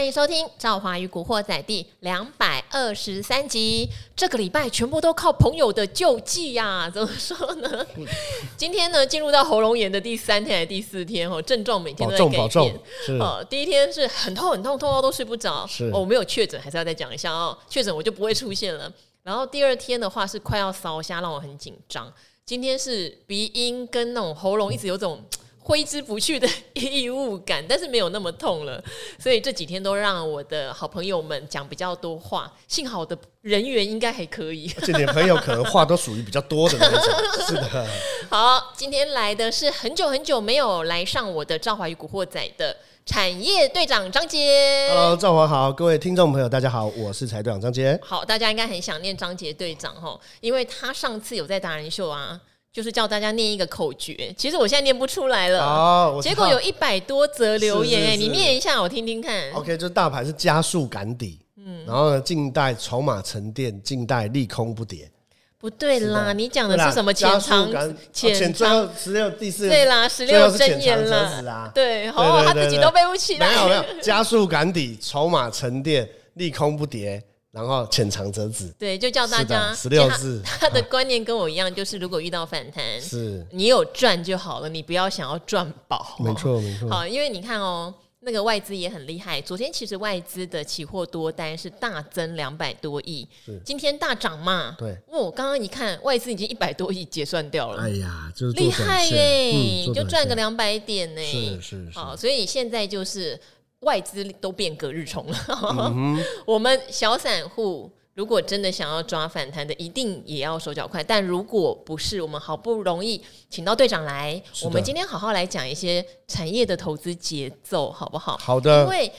欢迎收听《赵华与古惑仔》第两百二十三集。这个礼拜全部都靠朋友的救济呀、啊！怎么说呢？今天呢，进入到喉咙炎的第三天还是第四天？哦，症状每天都在改变。哦，第一天是很痛很痛，痛到都睡不着。是哦，我没有确诊，还是要再讲一下哦。确诊我就不会出现了。然后第二天的话是快要烧瞎，让我很紧张。今天是鼻音跟那种喉咙一直有种。挥之不去的 异物感，但是没有那么痛了，所以这几天都让我的好朋友们讲比较多话。幸好我的人缘应该还可以，而且你的朋友可能话都属于比较多的那种。是的。好，今天来的是很久很久没有来上我的《赵华与古惑仔》的产业队长张杰。Hello，赵华好，各位听众朋友大家好，我是产业队长张杰。好，大家应该很想念张杰队长哈，因为他上次有在达人秀啊。就是叫大家念一个口诀，其实我现在念不出来了。哦，结果有一百多则留言，哎，你念一下我听听看。OK，就大盘是加速赶底，嗯，然后呢，静待筹码沉淀，静待利空不跌。不对啦，你讲的是什么潜藏？潜藏十六第四对啦，十六真言了。对，哦，他自己都背不起来。没有没有，加速赶底，筹码沉淀，利空不跌。然后浅尝辄止，对，就叫大家十六字。他的观念跟我一样，就是如果遇到反弹，是你有赚就好了，你不要想要赚饱。没错，没错。好，因为你看哦，那个外资也很厉害。昨天其实外资的期货多单是大增两百多亿，今天大涨嘛。对，我刚刚一看，外资已经一百多亿结算掉了。哎呀，就是厉害耶，就赚个两百点呢。是是是。好，所以现在就是。外资都变隔日冲了，嗯、我们小散户如果真的想要抓反弹的，一定也要手脚快。但如果不是，我们好不容易请到队长来，我们今天好好来讲一些产业的投资节奏，好不好？好的。因为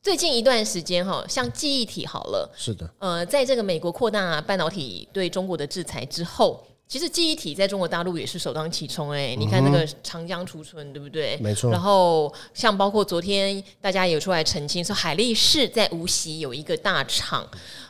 最近一段时间哈，像记忆体好了，是的，呃，在这个美国扩大半导体对中国的制裁之后。其实记忆体在中国大陆也是首当其冲哎，你看那个长江储存对不对？没错。然后像包括昨天大家有出来澄清说，海力士在无锡有一个大厂，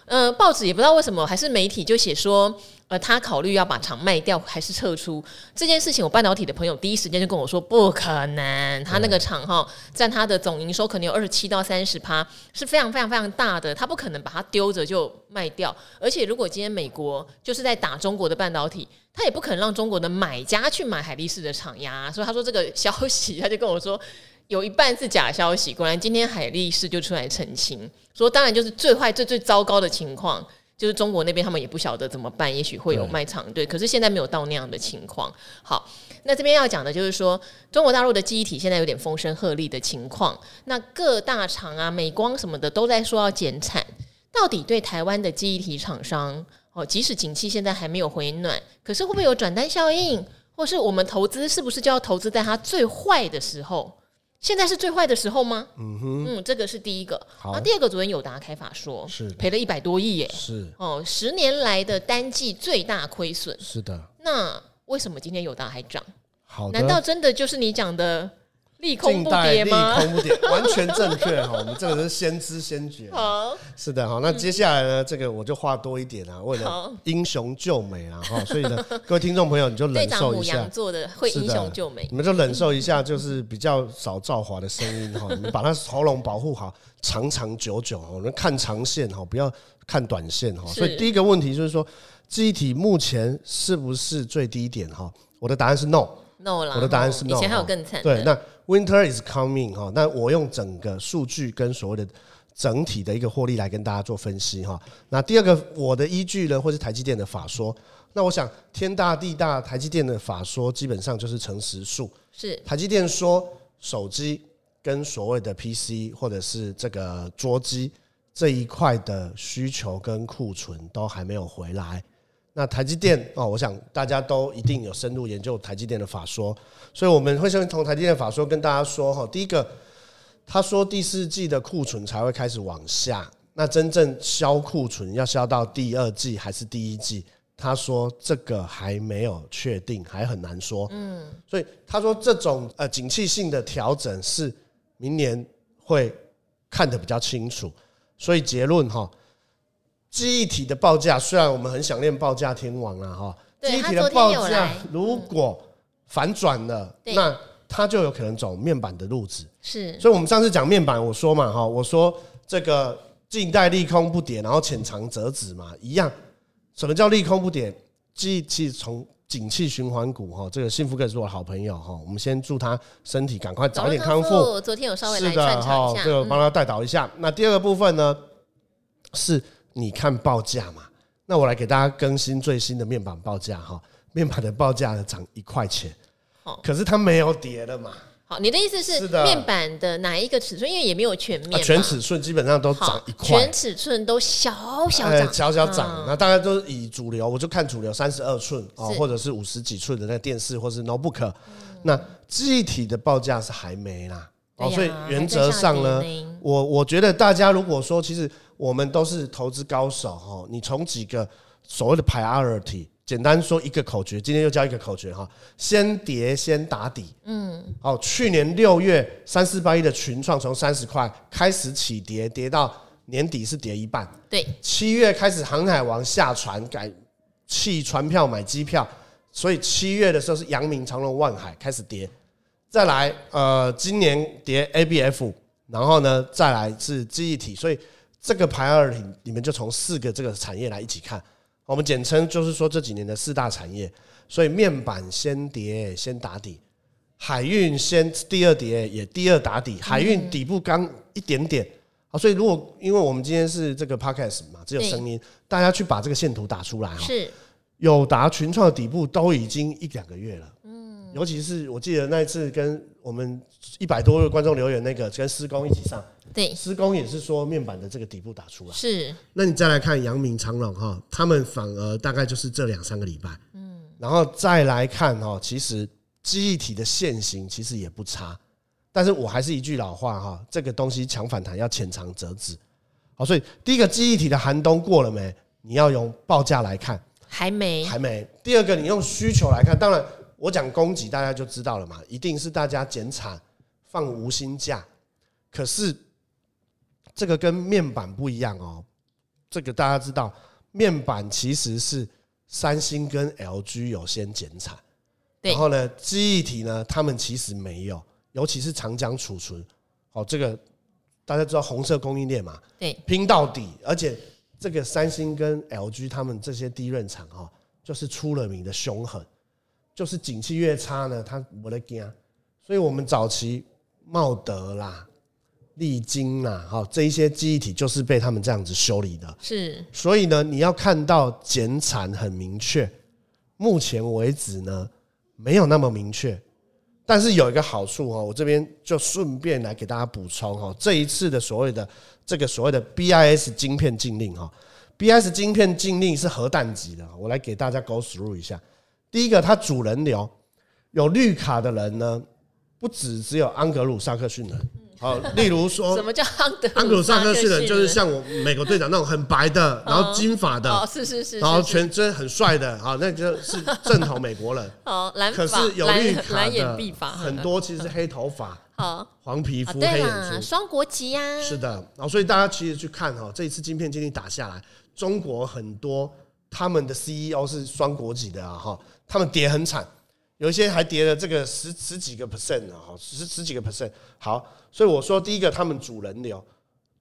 呃，报纸也不知道为什么，还是媒体就写说。呃，他考虑要把厂卖掉还是撤出这件事情，我半导体的朋友第一时间就跟我说不可能，他那个厂哈占他的总营收可能有二十七到三十趴，是非常非常非常大的，他不可能把它丢着就卖掉。而且如果今天美国就是在打中国的半导体，他也不可能让中国的买家去买海力士的厂呀。所以他说这个消息，他就跟我说有一半是假消息。果然今天海力士就出来澄清，说当然就是最坏最最糟糕的情况。就是中国那边他们也不晓得怎么办，也许会有卖场对，可是现在没有到那样的情况。好，那这边要讲的就是说，中国大陆的记忆体现在有点风声鹤唳的情况，那各大厂啊，美光什么的都在说要减产，到底对台湾的记忆体厂商哦，即使景气现在还没有回暖，可是会不会有转单效应，或是我们投资是不是就要投资在它最坏的时候？现在是最坏的时候吗？嗯哼，嗯，这个是第一个。好，那第二个，昨天友达开法说，是赔了一百多亿耶。是哦，十年来的单季最大亏损。是的。那为什么今天友达还涨？好的，难道真的就是你讲的？利空不跌吗？利空不跌，完全正确哈。我们这个是先知先觉。好，是的哈。那接下来呢，这个我就话多一点啊，为了英雄救美啊哈。所以呢，各位听众朋友，你就忍受一下。做的会英雄救美，你们就忍受一下，就是比较少造华的声音哈。你们把他喉咙保护好，长长久久哈。我们看长线哈，不要看短线哈。所以第一个问题就是说，记忆体目前是不是最低点哈？我的答案是 no。no 了，我的答案是 no。以前还有更惨。对，那 winter is coming 哈。那我用整个数据跟所谓的整体的一个获利来跟大家做分析哈。那第二个，我的依据呢，或是台积电的法说。那我想天大地大，台积电的法说基本上就是诚实数。是。台积电说手机跟所谓的 PC 或者是这个桌机这一块的需求跟库存都还没有回来。那台积电哦，我想大家都一定有深入研究台积电的法说，所以我们会先从台积电法说跟大家说哈。第一个，他说第四季的库存才会开始往下，那真正销库存要销到第二季还是第一季？他说这个还没有确定，还很难说。嗯，所以他说这种呃景气性的调整是明年会看得比较清楚，所以结论哈。记忆体的报价，虽然我们很想念报价天王啊，哈，记忆体的报价如果反转了，那它就有可能走面板的路子。是，所以我们上次讲面板，我说嘛哈，我说这个静待利空不跌，然后浅尝辄止嘛，一样。什么叫利空不跌？记其实从景气循环股哈，这个幸福哥是我的好朋友哈，我们先祝他身体赶快早点康复。昨天有稍微来串场一下，这个帮他带导一下。那第二个部分呢，是你看报价嘛？那我来给大家更新最新的面板报价哈，面板的报价呢涨一块钱，可是它没有跌的嘛。好，你的意思是面板的哪一个尺寸？因为也没有全面，全尺寸基本上都涨一块，全尺寸都小小涨，小小涨。那大概都是以主流，我就看主流三十二寸哦，或者是五十几寸的那个电视，或是 notebook。那记忆体的报价是还没啦，哦，所以原则上呢，我我觉得大家如果说，其实我们都是投资高手哈，你从几个所谓的 priority。简单说一个口诀，今天又教一个口诀哈，先跌先打底。嗯，哦，去年六月三四八一的群创从三十块开始起跌，跌到年底是跌一半。对，七月开始航海王下船改弃船票买机票，所以七月的时候是阳明长隆万海开始跌，再来呃今年跌 ABF，然后呢再来是记忆体，所以这个排二里你们就从四个这个产业来一起看。我们简称就是说这几年的四大产业，所以面板先跌先打底，海运先第二跌也第二打底，海运底部刚一点点，好，所以如果因为我们今天是这个 podcast 嘛，只有声音，大家去把这个线图打出来哈，是友达群创的底部都已经一两个月了，嗯，尤其是我记得那一次跟我们一百多位观众留言那个跟施工一起上。对，施工也是说面板的这个底部打出来，是。那你再来看阳明长荣哈，他们反而大概就是这两三个礼拜，嗯，然后再来看哈，其实记忆体的线型其实也不差，但是我还是一句老话哈，这个东西抢反弹要浅尝辄止，好，所以第一个记忆体的寒冬过了没？你要用报价来看，还没，还没。第二个你用需求来看，当然我讲供给大家就知道了嘛，一定是大家减产放无薪假，可是。这个跟面板不一样哦，这个大家知道，面板其实是三星跟 LG 有先减产，然后呢，记忆体呢，他们其实没有，尤其是长江储存，哦，这个大家知道红色供应链嘛，对，拼到底，而且这个三星跟 LG 他们这些低润厂哈，就是出了名的凶狠，就是景气越差呢，他没得惊，所以我们早期茂德啦。历经呐，哈，这一些记忆体就是被他们这样子修理的，是。所以呢，你要看到减产很明确，目前为止呢，没有那么明确。但是有一个好处哈，我这边就顺便来给大家补充哈，这一次的所谓的这个所谓的 BIS 晶片禁令哈，BIS 晶片禁令是核弹级的，我来给大家 go through 一下。第一个，它主人流有绿卡的人呢，不只只有安格鲁萨克逊人。好，例如说，什么叫安德安格鲁萨克斯人？就是像我美国队长那种很白的，然后金发的，哦，是是是，然后全身很帅的，好，那就是正统美国人。好，蓝发，可是有绿卡蓝眼碧发，很多其实是黑头发，好，黄皮肤，黑眼珠，双国籍呀。是的，然后所以大家其实去看哈，这一次晶片禁令打下来，中国很多他们的 CEO 是双国籍的啊，哈，他们跌很惨。有一些还跌了这个十十几个 percent 啊，十十几个 percent。好，所以我说第一个，他们阻人流，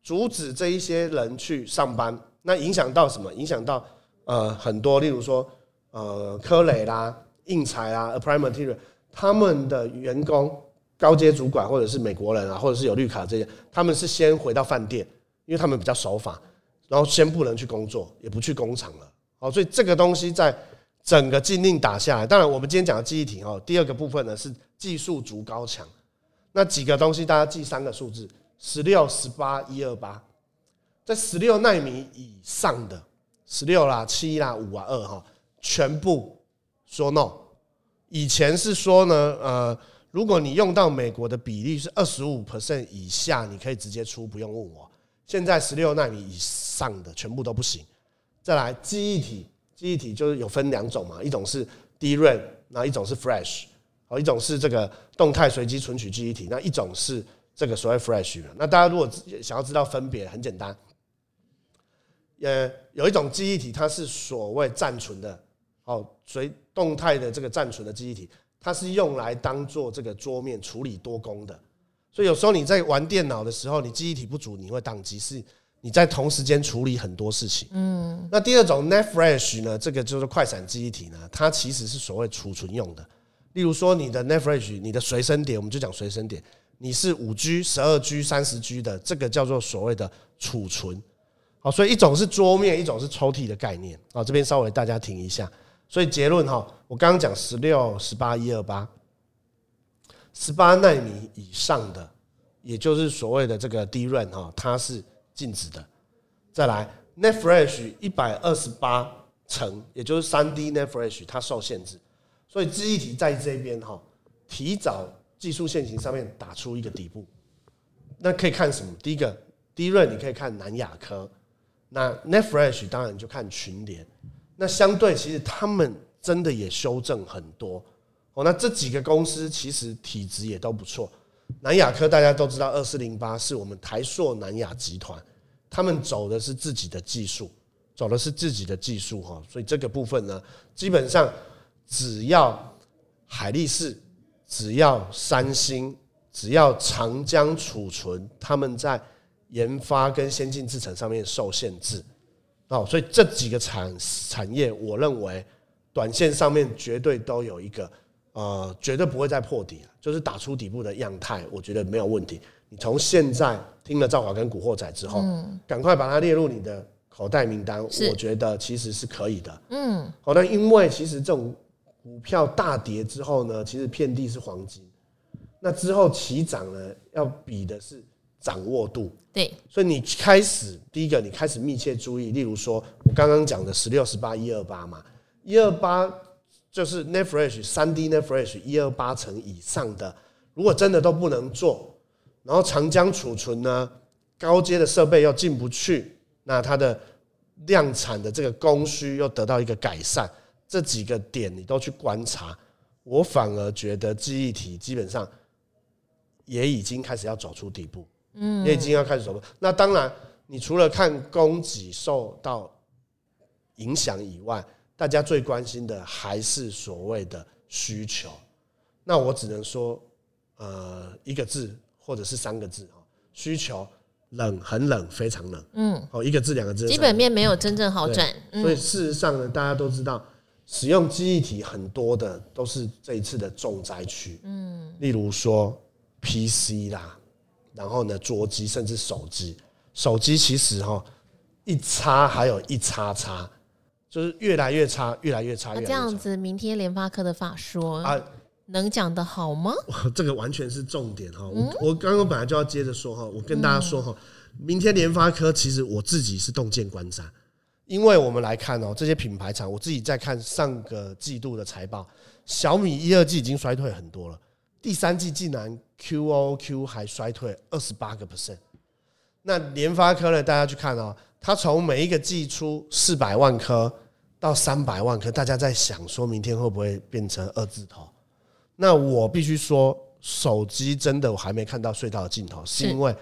阻止这一些人去上班，那影响到什么？影响到呃很多，例如说呃科磊啦、应材啦、a p p r i m a t e r i a l 他们的员工、高阶主管或者是美国人啊，或者是有绿卡这些，他们是先回到饭店，因为他们比较守法，然后先不能去工作，也不去工厂了。好，所以这个东西在。整个禁令打下来，当然我们今天讲的记忆体哦，第二个部分呢是技术足高强，那几个东西大家记三个数字：十六、十八、一二八，在十六纳米以上的十六啦、七啦、五啊、二哈，全部说 no。以前是说呢，呃，如果你用到美国的比例是二十五 percent 以下，你可以直接出，不用问我。现在十六纳米以上的全部都不行。再来记忆体。记忆体就是有分两种嘛，一种是 d r a 那一种是 Flash，好，一种是这个动态随机存取记忆体，那一种是这个所谓 Flash。那大家如果想要知道分别，很简单，呃，有一种记忆体它是所谓暂存的，哦，随动态的这个暂存的记忆体，它是用来当做这个桌面处理多工的。所以有时候你在玩电脑的时候，你记忆体不足，你会宕机，是你在同时间处理很多事情。嗯，那第二种 NAND Flash 呢，这个就是快闪记忆体呢，它其实是所谓储存用的。例如说你的 NAND Flash，你的随身碟，我们就讲随身碟，你是五 G、十二 G、三十 G 的，这个叫做所谓的储存。好，所以一种是桌面，一种是抽屉的概念。好，这边稍微大家停一下。所以结论哈，我刚刚讲十六、十八、一二八，十八纳米以上的，也就是所谓的这个 DRAM 哈，它是禁止的。再来，Net Fresh 一百二十八层，也就是三 D Net Fresh，它受限制。所以记忆体在这边哈，提早技术线型上面打出一个底部。那可以看什么？第一个第一你可以看南亚科。那 Net Fresh 当然就看群联，那相对其实他们真的也修正很多哦。那这几个公司其实体质也都不错。南亚科大家都知道，二四零八是我们台硕南亚集团，他们走的是自己的技术，走的是自己的技术哈。所以这个部分呢，基本上只要海力士，只要三星，只要长江储存，他们在。研发跟先进制程上面受限制，哦，所以这几个产产业，我认为短线上面绝对都有一个，呃，绝对不会再破底了，就是打出底部的样态，我觉得没有问题。你从现在听了赵华跟古惑仔之后，嗯，赶快把它列入你的口袋名单，我觉得其实是可以的，嗯，好，那因为其实这种股票大跌之后呢，其实遍地是黄金，那之后起涨呢，要比的是。掌握度。对，所以你开始第一个，你开始密切注意，例如说我刚刚讲的十六、十八、一二八嘛，一二八就是 Net Flash 三 D Net Flash 一二八层以上的，如果真的都不能做，然后长江储存呢，高阶的设备又进不去，那它的量产的这个供需又得到一个改善，这几个点你都去观察，我反而觉得记忆体基本上也已经开始要走出底部。嗯，也已经要开始走了。那当然，你除了看供给受到影响以外，大家最关心的还是所谓的需求。那我只能说，呃，一个字或者是三个字啊，需求冷，很冷，非常冷。嗯，哦，一个字两个字，基本面没有真正好转。所以事实上呢，大家都知道，使用记忆体很多的都是这一次的重灾区。嗯，例如说 PC 啦。然后呢，桌机甚至手机，手机其实哈一插还有一叉叉，就是越来越差，越来越差。那这样子，明天联发科的法说啊，能讲得好吗？这个完全是重点哈。我我刚刚本来就要接着说哈，我跟大家说哈，明天联发科其实我自己是洞见观瞻，因为我们来看哦，这些品牌厂，我自己在看上个季度的财报，小米一二季已经衰退很多了。第三季竟然 QOQ 还衰退二十八个 percent，那联发科呢？大家去看哦，它从每一个季出四百万颗到三百万颗，大家在想说明天会不会变成二字头？那我必须说，手机真的我还没看到隧道的尽头，是因为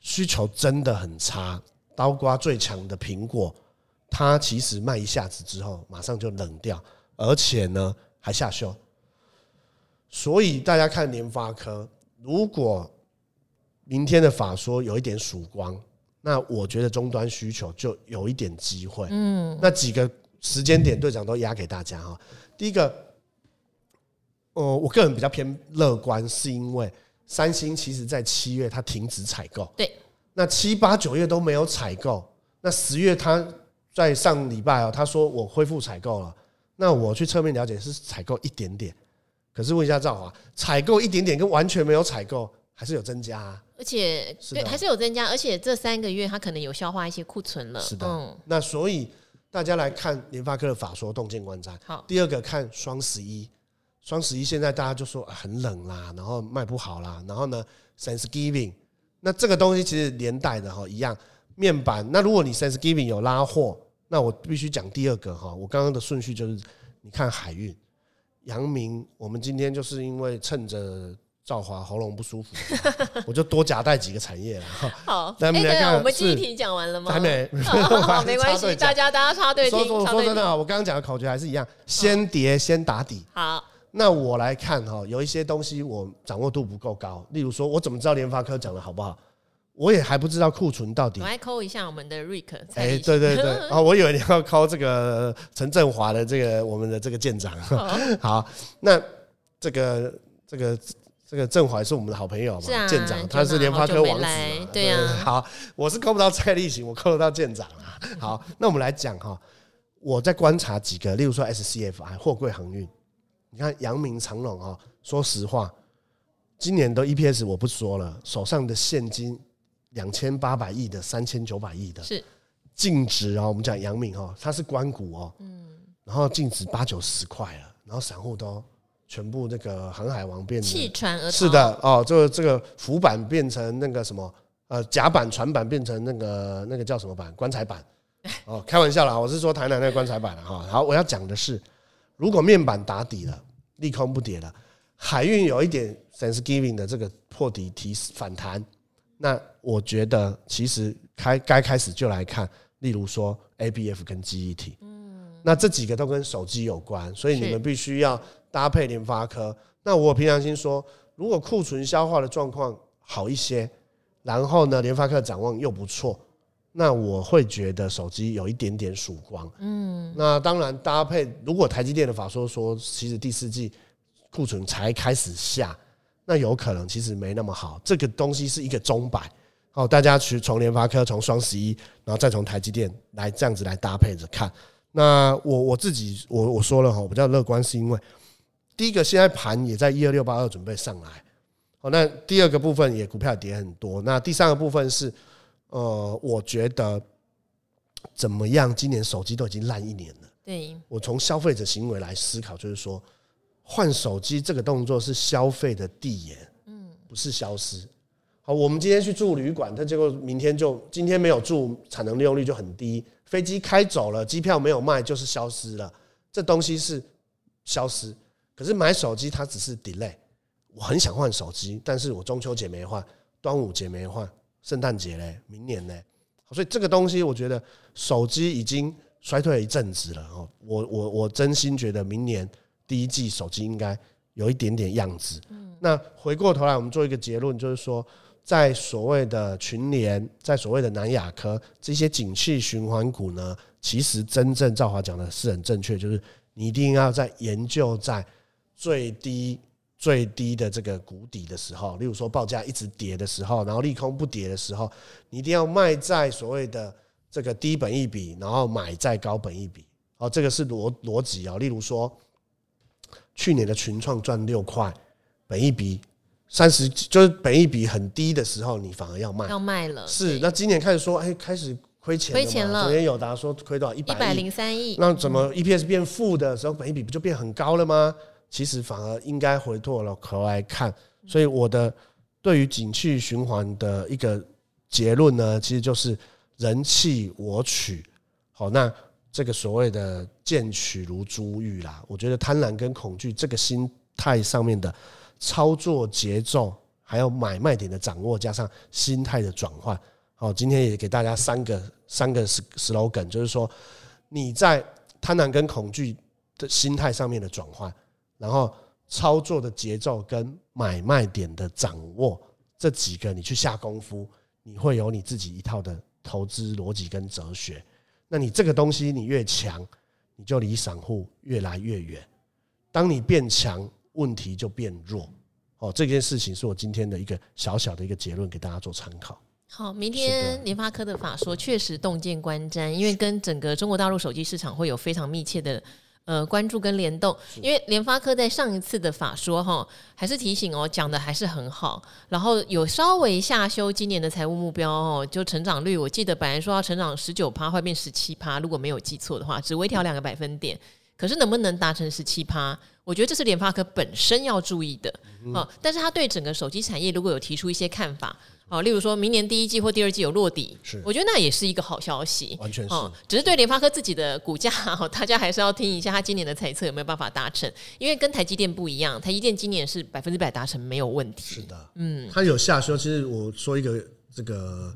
需求真的很差。刀刮最强的苹果，它其实卖一下子之后马上就冷掉，而且呢还下修。所以大家看联发科，如果明天的法说有一点曙光，那我觉得终端需求就有一点机会。嗯，那几个时间点，队长都压给大家哈。第一个，呃，我个人比较偏乐观，是因为三星其实在七月它停止采购，对，那七八九月都没有采购，那十月它在上礼拜啊，他说我恢复采购了，那我去侧面了解是采购一点点。可是问一下赵华，采购一点点跟完全没有采购还是有增加啊？而且对，还是有增加，而且这三个月它可能有消化一些库存了。是的，那所以大家来看联发科的法说洞见观瞻。好，第二个看双十一，双十一现在大家就说很冷啦，然后卖不好啦，然后呢，Thanksgiving，那这个东西其实连带的哈一样，面板。那如果你 Thanksgiving 有拉货，那我必须讲第二个哈，我刚刚的顺序就是你看海运。阳明，我们今天就是因为趁着赵华喉咙不舒服，我就多夹带几个产业了。好，那，我们来看，我们第一题讲完了吗？还没，没关系，大家大家插队听。说真的啊，我刚刚讲的口诀还是一样，先叠先打底。好，那我来看哈，有一些东西我掌握度不够高，例如说，我怎么知道联发科讲的好不好？我也还不知道库存到底。我来扣一下我们的瑞克。哎，对对对，啊，我以为你要扣这个陈振华的这个我们的这个舰长。好，那这个这个这个郑怀是我们的好朋友嘛？舰长，他是联发科王子。对呀。好，我是扣不到蔡立行，我扣得到舰长啊。好，那我们来讲哈，我在观察几个，例如说 SCFI 货柜航运，你看阳明长荣啊，说实话，今年的 EPS 我不说了，手上的现金。两千八百亿的，三千九百亿的，是净值啊。我们讲阳明哈，它是关股哦，嗯，然后净值八九十块了，然后散户都全部那个航海王变弃船而逃，是的哦，这个这个浮板变成那个什么呃甲板船板变成那个那个叫什么板棺材板 哦，开玩笑啦，我是说台南那个棺材板了哈。好，我要讲的是，如果面板打底了，利空不跌了，海运有一点 Thanksgiving 的这个破底提反弹。那我觉得其实开该开始就来看，例如说 ABF 跟记忆体，嗯，那这几个都跟手机有关，所以你们必须要搭配联发科。那我平良心说，如果库存消化的状况好一些，然后呢，联发科展望又不错，那我会觉得手机有一点点曙光。嗯，那当然搭配，如果台积电的法说说，其实第四季库存才开始下。那有可能其实没那么好，这个东西是一个钟摆，哦，大家去从联发科、从双十一，然后再从台积电来这样子来搭配着看。那我我自己我我说了哈，我比较乐观是因为第一个现在盘也在一二六八二准备上来，好，那第二个部分也股票跌很多，那第三个部分是呃，我觉得怎么样？今年手机都已经烂一年了，对，我从消费者行为来思考，就是说。换手机这个动作是消费的递延，嗯，不是消失。好，我们今天去住旅馆，它结果明天就今天没有住，产能利用率就很低。飞机开走了，机票没有卖，就是消失了。这东西是消失，可是买手机它只是 delay。我很想换手机，但是我中秋节没换，端午节没换，圣诞节嘞，明年嘞。所以这个东西，我觉得手机已经衰退了一阵子了。哦，我我我真心觉得明年。第一季手机应该有一点点样子。那回过头来，我们做一个结论，就是说，在所谓的群联，在所谓的南亚科这些景气循环股呢，其实真正赵华讲的是很正确，就是你一定要在研究在最低最低的这个谷底的时候，例如说报价一直跌的时候，然后利空不跌的时候，你一定要卖在所谓的这个低本益比，然后买在高本益比。哦，这个是逻逻辑啊。例如说。去年的群创赚六块，本益比三十，就是本益比很低的时候，你反而要卖，要卖了。是，那今年开始说，哎，开始亏钱了。亏钱了。昨天有达说亏多少？一百零三亿。那怎么 EPS 变负的时候，本益比不就变很高了吗？其实反而应该回过了头来看。所以我的对于景气循环的一个结论呢，其实就是人弃我取。好，那。这个所谓的贱取如珠玉啦，我觉得贪婪跟恐惧这个心态上面的操作节奏，还有买卖点的掌握，加上心态的转换。好，今天也给大家三个三个 slogan，就是说你在贪婪跟恐惧的心态上面的转换，然后操作的节奏跟买卖点的掌握，这几个你去下功夫，你会有你自己一套的投资逻辑跟哲学。那你这个东西你越强，你就离散户越来越远。当你变强，问题就变弱。哦，这件事情是我今天的一个小小的一个结论，给大家做参考。好，明天联发科的法说确实洞见观瞻，因为跟整个中国大陆手机市场会有非常密切的。呃，关注跟联动，因为联发科在上一次的法说哈，还是提醒哦，讲的还是很好，然后有稍微下修今年的财务目标哦，就成长率，我记得本来说要成长十九趴，会变十七趴，如果没有记错的话，只微调两个百分点，可是能不能达成十七趴？我觉得这是联发科本身要注意的哦，但是他对整个手机产业如果有提出一些看法。好，例如说明年第一季或第二季有落底，是我觉得那也是一个好消息，完全是。只是对联发科自己的股价，大家还是要听一下他今年的猜测有没有办法达成，因为跟台积电不一样，台积电今年是百分之百达成没有问题。是的，嗯，他有下修。其实我说一个这个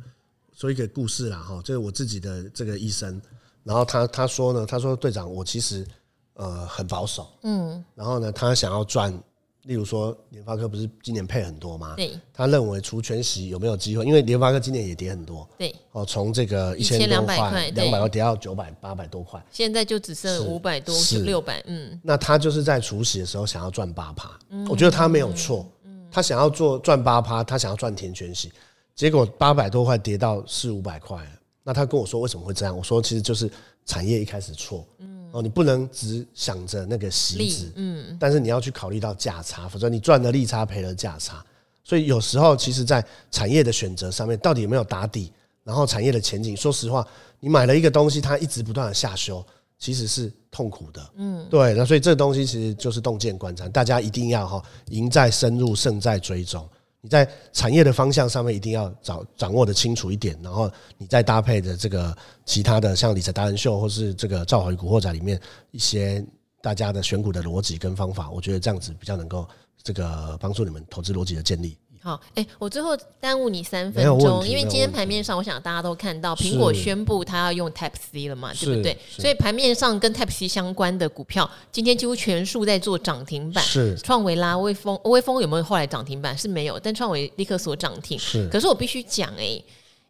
说一个故事啦，哈，这是我自己的这个医生，然后他他说呢，他说队长，我其实呃很保守，嗯，然后呢，他想要赚。例如说，联发科不是今年配很多吗？对，他认为除权息有没有机会？因为联发科今年也跌很多。对，哦，从这个一千两百块、两百块跌到九百、八百多块，现在就只剩五百多、六百。嗯，那他就是在除息的时候想要赚八趴，我觉得他没有错。嗯他想要做赚八趴，他想要赚填权息，结果八百多块跌到四五百块了。那他跟我说为什么会这样？我说其实就是产业一开始错。哦，你不能只想着那个息子，嗯，但是你要去考虑到价差，否则你赚了利差赔了价差。所以有时候，其实，在产业的选择上面，到底有没有打底，然后产业的前景，说实话，你买了一个东西，它一直不断的下修，其实是痛苦的，嗯，对。那所以这个东西其实就是洞见观察，大家一定要哈，赢在深入，胜在追踪。你在产业的方向上面一定要掌掌握的清楚一点，然后你再搭配的这个其他的像理财达人秀或是这个赵华与古惑仔里面一些大家的选股的逻辑跟方法，我觉得这样子比较能够这个帮助你们投资逻辑的建立。好，哎、欸，我最后耽误你三分钟，因为今天盘面上，我想大家都看到，苹果宣布它要用 Type C 了嘛，对不对？所以盘面上跟 Type C 相关的股票，今天几乎全数在做涨停板。是，创维啦，微风、微风有没有后来涨停板？是没有，但创维立刻锁涨停。是，可是我必须讲，哎，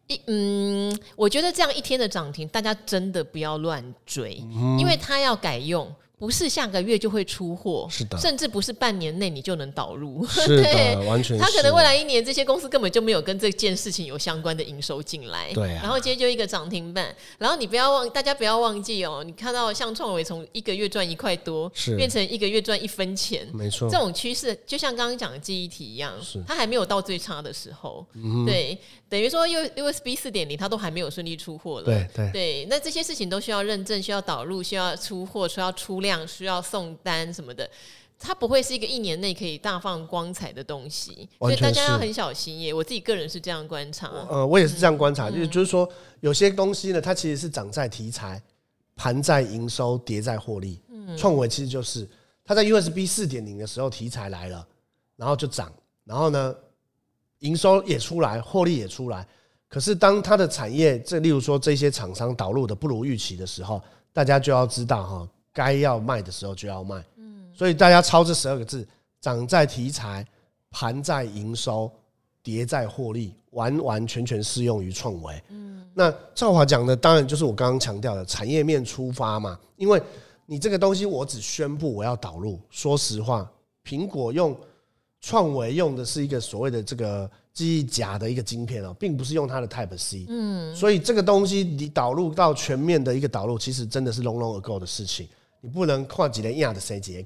一嗯，我觉得这样一天的涨停，大家真的不要乱追，嗯、因为它要改用。不是下个月就会出货，是的，甚至不是半年内你就能导入，是的，对，完全。他可能未来一年这些公司根本就没有跟这件事情有相关的营收进来，对啊。然后今天就一个涨停板，然后你不要忘，大家不要忘记哦，你看到像创维从一个月赚一块多，是变成一个月赚一分钱，没错。这种趋势就像刚刚讲的记忆体一样，是它还没有到最差的时候，嗯、对，等于说 U USB 四点零它都还没有顺利出货了，对对对。那这些事情都需要认证，需要导入，需要出货，需要出量。需要送单什么的，它不会是一个一年内可以大放光彩的东西，所以大家要很小心耶。我自己个人是这样观察，呃，我也是这样观察，就是就是说，有些东西呢，它其实是涨在题材，盘在营收，跌在获利。嗯，创维其实就是它在 USB 四点零的时候题材来了，然后就涨，然后呢，营收也出来，获利也出来。可是当它的产业，这例如说这些厂商导入的不如预期的时候，大家就要知道哈。该要卖的时候就要卖，嗯，所以大家抄这十二个字：涨在题材，盘在营收，跌在获利，完完全全适用于创维。嗯，那赵华讲的当然就是我刚刚强调的产业面出发嘛，因为你这个东西我只宣布我要导入。说实话，苹果用创维用的是一个所谓的这个记忆夹的一个晶片哦，并不是用它的 Type C。嗯，所以这个东西你导入到全面的一个导入，其实真的是 long long ago 的事情。你不能跨几年亚的谁几年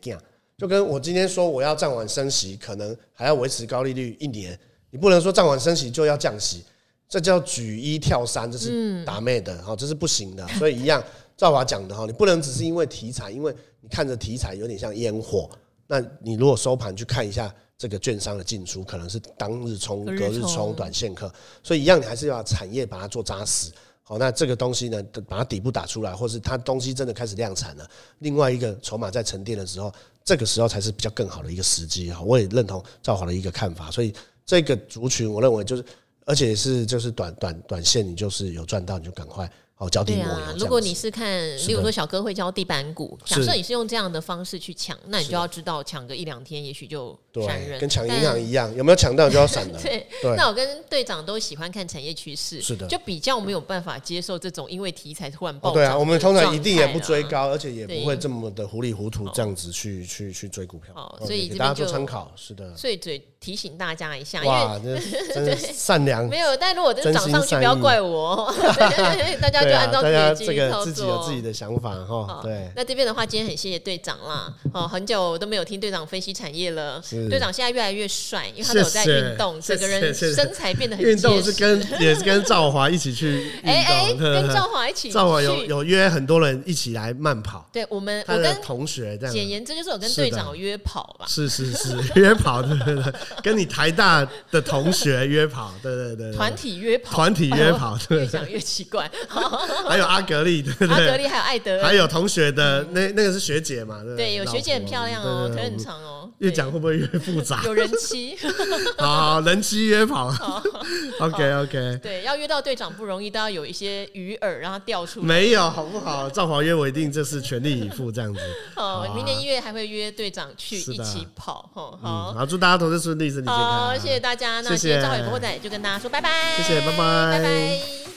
就跟我今天说我要暂缓升息，可能还要维持高利率一年。你不能说暂缓升息就要降息，这叫举一跳三，这是打妹的哈，这是不行的。所以一样，赵华讲的哈，你不能只是因为题材，因为你看着题材有点像烟火。那你如果收盘去看一下这个券商的进出，可能是当日冲、隔日冲、短线客，所以一样，你还是要产业把它做扎实。好，那这个东西呢，把它底部打出来，或是它东西真的开始量产了，另外一个筹码在沉淀的时候，这个时候才是比较更好的一个时机哈。我也认同赵华的一个看法，所以这个族群，我认为就是，而且是就是短短短线，你就是有赚到，你就赶快。哦，交地啊，如果你是看，例如说小哥会交地板股，假设你是用这样的方式去抢，那你就要知道抢个一两天，也许就闪人，跟抢银行一样，有没有抢到就要闪了。对，那我跟队长都喜欢看产业趋势，是的，就比较没有办法接受这种因为题材突然爆。对啊，我们通常一定也不追高，而且也不会这么的糊里糊涂这样子去去去追股票。好，所以大家做参考，是的。所以嘴提醒大家一下，因为真的善良。没有，但如果真涨上去，不要怪我。大家。就按照自己这个自己有自己的想法哈。对，那这边的话，今天很谢谢队长啦。哦，很久都没有听队长分析产业了。队长现在越来越帅，因为他有在运动，整个人身材变得很。运动是跟也是跟赵华一起去 哎哎，跟赵华一起。赵华有有约很多人一起来慢跑。对我们，我跟同学这样。简言之就是我跟队长约跑吧。是是是，约跑对对对，跟你台大的同学约跑，对对对。团体约跑，团体约跑，越讲越奇怪。好。还有阿格丽，对不对？阿格丽还有艾德，还有同学的那那个是学姐嘛？对，有学姐很漂亮哦，腿很长哦。越讲会不会越复杂？有人妻，好，人妻约跑。OK OK，对，要约到队长不容易，都要有一些鱼饵让他钓出来。没有，好不好？赵华约我一定就是全力以赴这样子。好，明年一月还会约队长去一起跑。好，好，祝大家投资顺利，身体健康。好，谢谢大家。那谢谢赵华与古惑仔就跟大家说拜拜。谢谢，拜拜，拜拜。